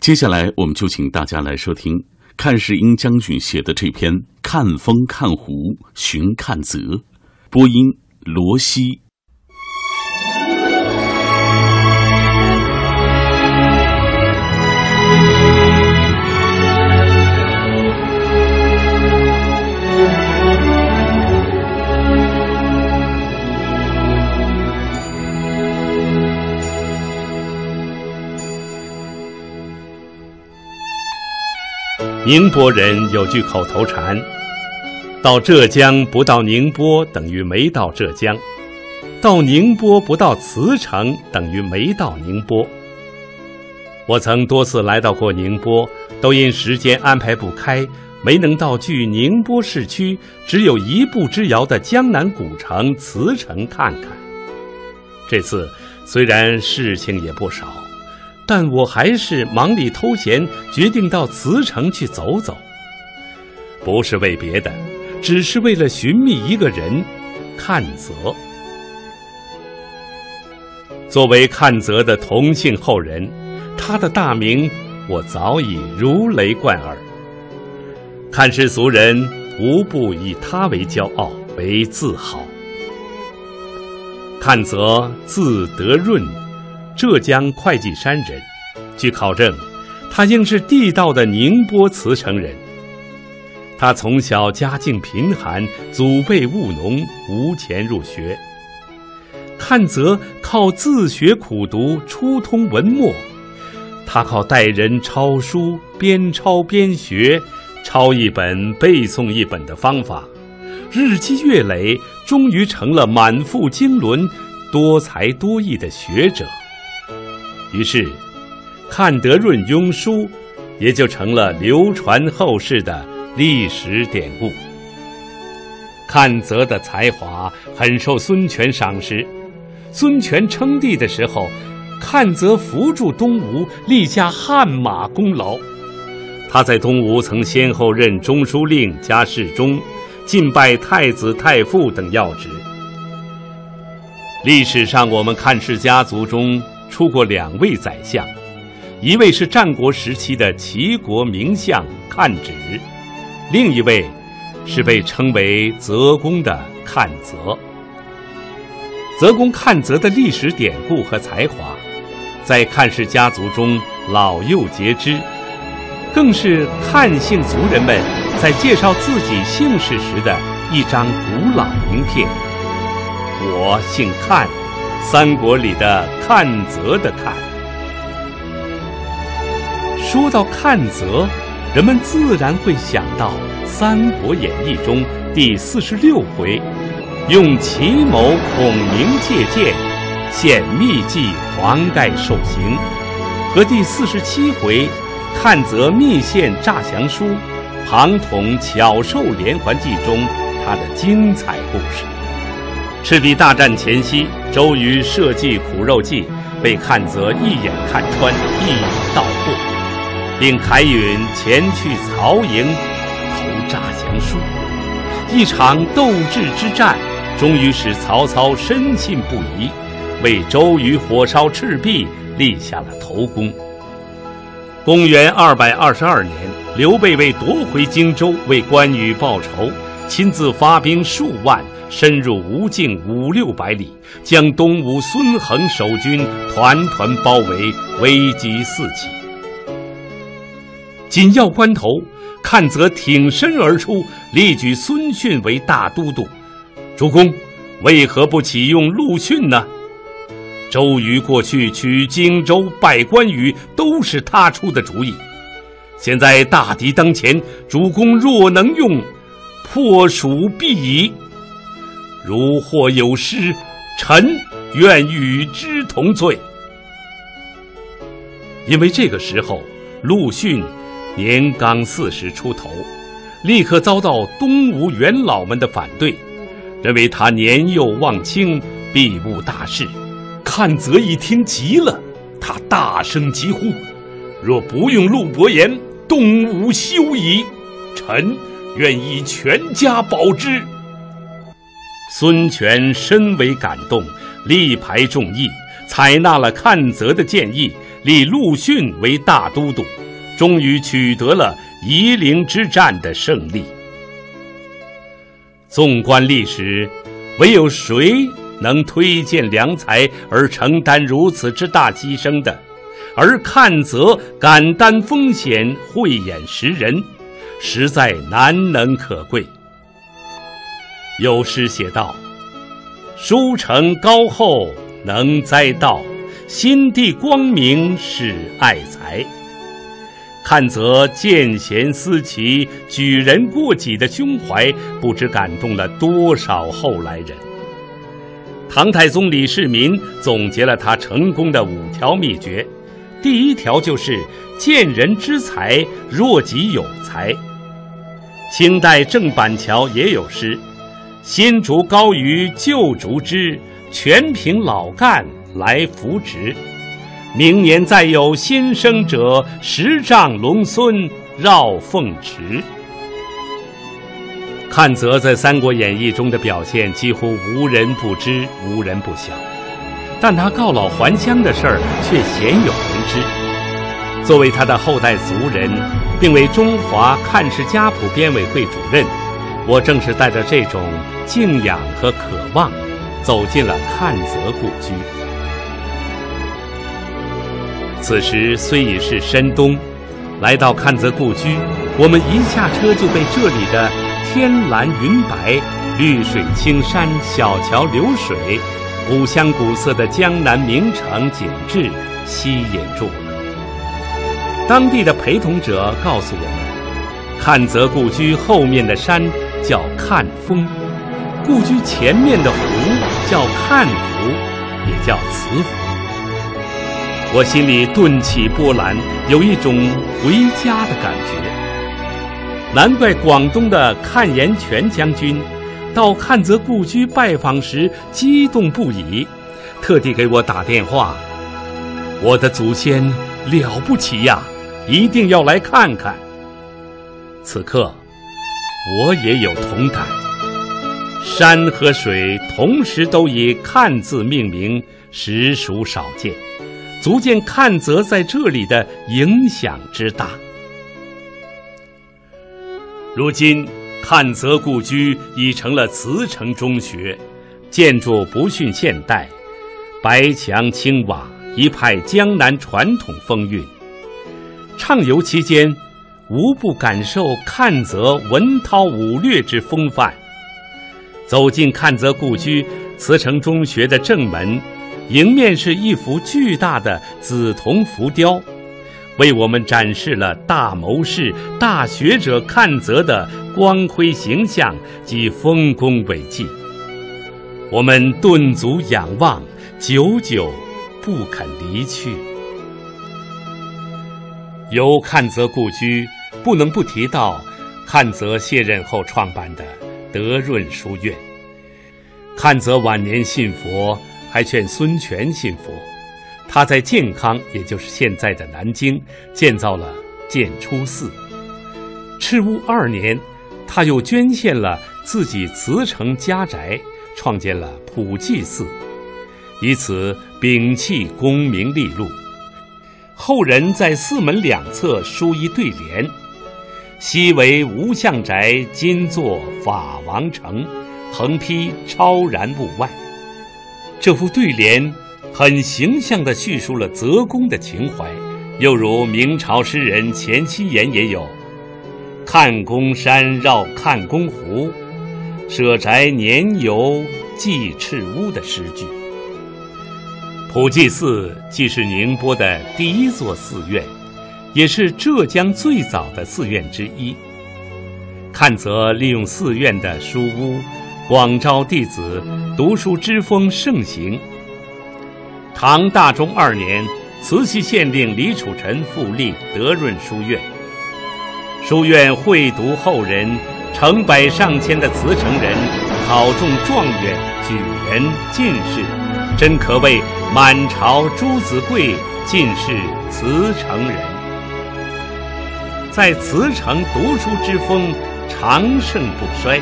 接下来，我们就请大家来收听看世英将军写的这篇《看风看湖寻看泽》，播音罗西。宁波人有句口头禅：“到浙江不到宁波，等于没到浙江；到宁波不到慈城，等于没到宁波。”我曾多次来到过宁波，都因时间安排不开，没能到距宁波市区只有一步之遥的江南古城慈城看看。这次虽然事情也不少。但我还是忙里偷闲，决定到慈城去走走。不是为别的，只是为了寻觅一个人——阚泽。作为阚泽的同姓后人，他的大名我早已如雷贯耳。看世俗人无不以他为骄傲，为自豪。阚泽字德润。浙江会稽山人，据考证，他应是地道的宁波慈城人。他从小家境贫寒，祖辈务农，无钱入学。看泽靠自学苦读，初通文墨。他靠带人抄书，边抄边学，抄一本背诵一本的方法，日积月累，终于成了满腹经纶、多才多艺的学者。于是，看德润庸书也就成了流传后世的历史典故。阚泽的才华很受孙权赏识，孙权称帝的时候，阚泽扶助东吴，立下汗马功劳。他在东吴曾先后任中书令加侍中，进拜太子太傅等要职。历史上，我们看氏家族中。出过两位宰相，一位是战国时期的齐国名相阚止，另一位是被称为泽公的阚泽。泽公阚泽的历史典故和才华，在阚氏家族中老幼皆知，更是阚姓族人们在介绍自己姓氏时的一张古老名片。我姓阚。三国里的阚泽的阚，说到阚泽，人们自然会想到《三国演义》中第四十六回，用奇谋孔明借箭，献秘计黄盖受刑，和第四十七回，阚泽密献诈降书，庞统巧授连环计中他的精彩故事。赤壁大战前夕，周瑜设计苦肉计，被阚泽一眼看穿，一语道破，并凯允前去曹营投诈降书。一场斗智之战，终于使曹操深信不疑，为周瑜火烧赤壁立下了头功。公元二百二十二年，刘备为夺回荆州，为关羽报仇，亲自发兵数万。深入吴境五六百里，将东吴孙衡守军团团包围，危机四起。紧要关头，阚泽挺身而出，力举孙逊为大都督。主公，为何不启用陆逊呢？周瑜过去取荆州、败关羽，都是他出的主意。现在大敌当前，主公若能用，破蜀必矣。如或有失，臣愿与之同罪。因为这个时候，陆逊年刚四十出头，立刻遭到东吴元老们的反对，认为他年幼望轻，必误大事。阚泽一听急了，他大声疾呼：“若不用陆伯言，东吴休矣！臣愿以全家保之。”孙权深为感动，力排众议，采纳了阚泽的建议，立陆逊为大都督，终于取得了夷陵之战的胜利。纵观历史，唯有谁能推荐良才而承担如此之大牺牲的？而阚泽敢担风险，慧眼识人，实在难能可贵。有诗写道：“书成高后能栽道，心地光明是爱才。”看则见贤思齐、举人过己的胸怀，不知感动了多少后来人。唐太宗李世民总结了他成功的五条秘诀，第一条就是见人之才，若己有才。清代郑板桥也有诗：“新竹高于旧竹枝，全凭老干来扶植。”明年再有新生者，十丈龙孙绕凤池。阚泽在《三国演义》中的表现几乎无人不知，无人不晓，但他告老还乡的事儿却鲜有人知。作为他的后代族人，并为中华看世家谱编委会主任，我正是带着这种敬仰和渴望，走进了阚泽故居。此时虽已是深冬，来到阚泽故居，我们一下车就被这里的天蓝云白、绿水青山、小桥流水、古香古色的江南名城景致吸引住了。当地的陪同者告诉我们，阚泽故居后面的山叫阚峰，故居前面的湖叫阚湖，也叫慈湖。我心里顿起波澜，有一种回家的感觉。难怪广东的阚延全将军到阚泽故居拜访时激动不已，特地给我打电话：“我的祖先了不起呀，一定要来看看。”此刻，我也有同感。山和水同时都以“看”字命名，实属少见。足见看泽在这里的影响之大。如今，阚泽故居已成了慈城中学，建筑不逊现代，白墙青瓦，一派江南传统风韵。畅游期间，无不感受阚泽文韬武略之风范。走进阚泽故居慈城中学的正门。迎面是一幅巨大的紫铜浮雕，为我们展示了大谋士、大学者阚泽的光辉形象及丰功伟绩。我们顿足仰望，久久不肯离去。由阚泽故居，不能不提到阚泽卸任后创办的德润书院。阚泽晚年信佛。还劝孙权信佛，他在建康，也就是现在的南京，建造了建初寺。赤乌二年，他又捐献了自己慈城家宅，创建了普济寺，以此摒弃功名利禄。后人在寺门两侧书一对联：“昔为无相宅，今作法王城。”横批超然物外。这副对联很形象地叙述了泽公的情怀，又如明朝诗人钱七言也有“看公山绕看公湖，舍宅年游寄赤乌”的诗句。普济寺既是宁波的第一座寺院，也是浙江最早的寺院之一。看则利用寺院的书屋。广招弟子，读书之风盛行。唐大中二年，慈禧县令李楚臣复立德润书院。书院会读后人，成百上千的慈诚人，考中状元、举人、进士，真可谓满朝朱子贵，尽是慈城人。在慈城读书之风长盛不衰。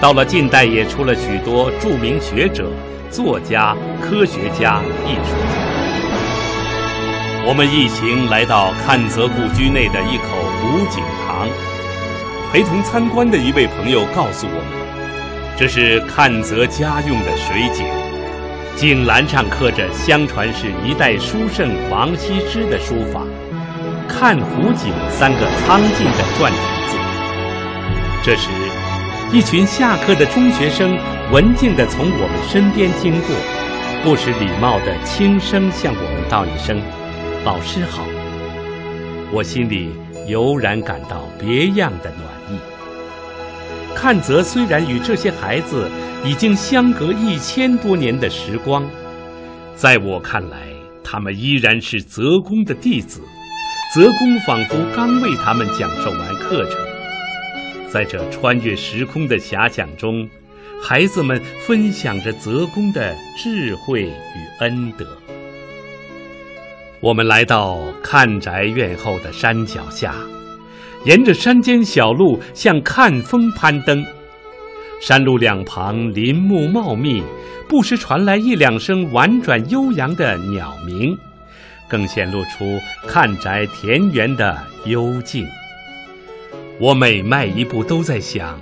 到了近代，也出了许多著名学者、作家、科学家、艺术家。我们一行来到阚泽故居内的一口古井旁，陪同参观的一位朋友告诉我们，这是阚泽家用的水井，井栏上刻着相传是一代书圣王羲之的书法“看湖景”三个苍劲的篆体字。这时，一群下课的中学生文静地从我们身边经过，不失礼貌地轻声向我们道一声。老师好，我心里油然感到别样的暖意。阚泽虽然与这些孩子已经相隔一千多年的时光，在我看来，他们依然是泽公的弟子。泽公仿佛刚为他们讲授完课程，在这穿越时空的遐想中，孩子们分享着泽公的智慧与恩德。我们来到看宅院后的山脚下，沿着山间小路向看峰攀登。山路两旁林木茂密，不时传来一两声婉转悠扬的鸟鸣，更显露出看宅田园的幽静。我每迈一步都在想，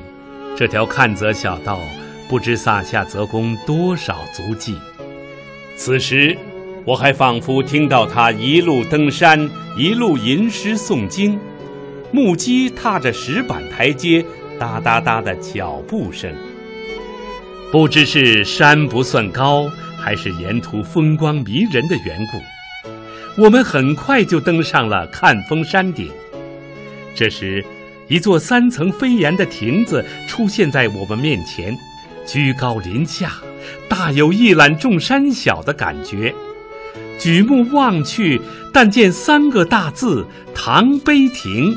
这条看泽小道不知撒下泽公多少足迹。此时。我还仿佛听到他一路登山，一路吟诗诵经，木屐踏着石板台阶，哒哒哒的脚步声。不知是山不算高，还是沿途风光迷人的缘故，我们很快就登上了看峰山顶。这时，一座三层飞檐的亭子出现在我们面前，居高临下，大有一览众山小的感觉。举目望去，但见三个大字“唐碑亭”。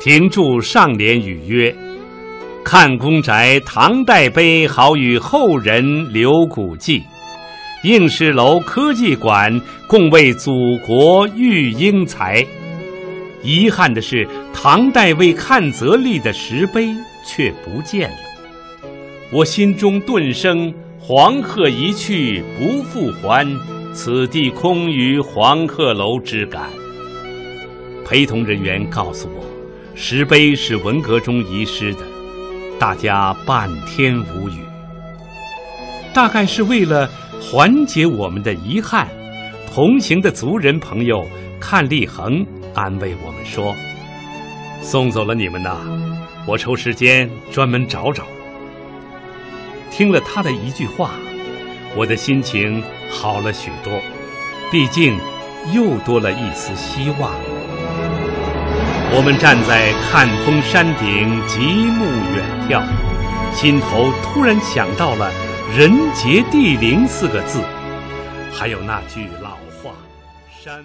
亭柱上联语曰：“看公宅唐代碑，好与后人留古迹。应试楼科技馆，共为祖国育英才。”遗憾的是，唐代为看则立的石碑却不见了。我心中顿生“黄鹤一去不复还”。此地空余黄鹤楼之感。陪同人员告诉我，石碑是文革中遗失的，大家半天无语。大概是为了缓解我们的遗憾，同行的族人朋友看立恒安慰我们说：“送走了你们呐，我抽时间专门找找。”听了他的一句话。我的心情好了许多，毕竟又多了一丝希望。我们站在看峰山顶，极目远眺，心头突然想到了“人杰地灵”四个字，还有那句老话：“山。”